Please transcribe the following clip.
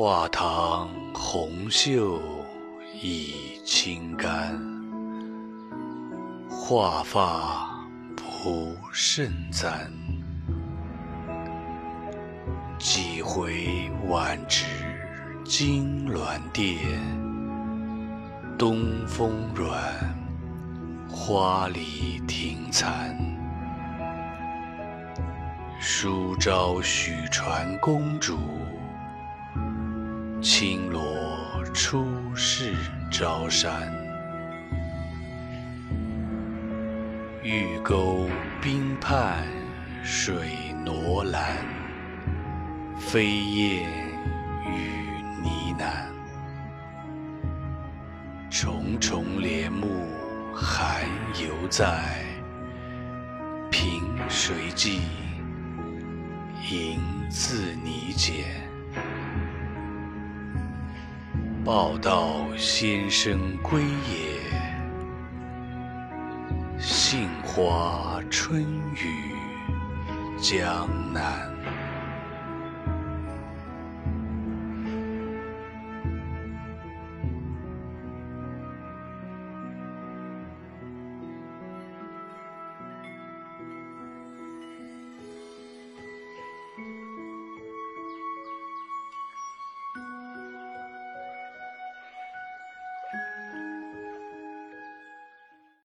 画堂红袖已清干，画发不胜簪。几回晚值金銮殿，东风软，花里庭残。书招许传公主，轻罗出使朝山。玉钩冰畔水罗兰，飞燕与呢喃。重重帘幕寒犹在，凭谁记？银自泥简，报道先生归也。杏花春雨江南。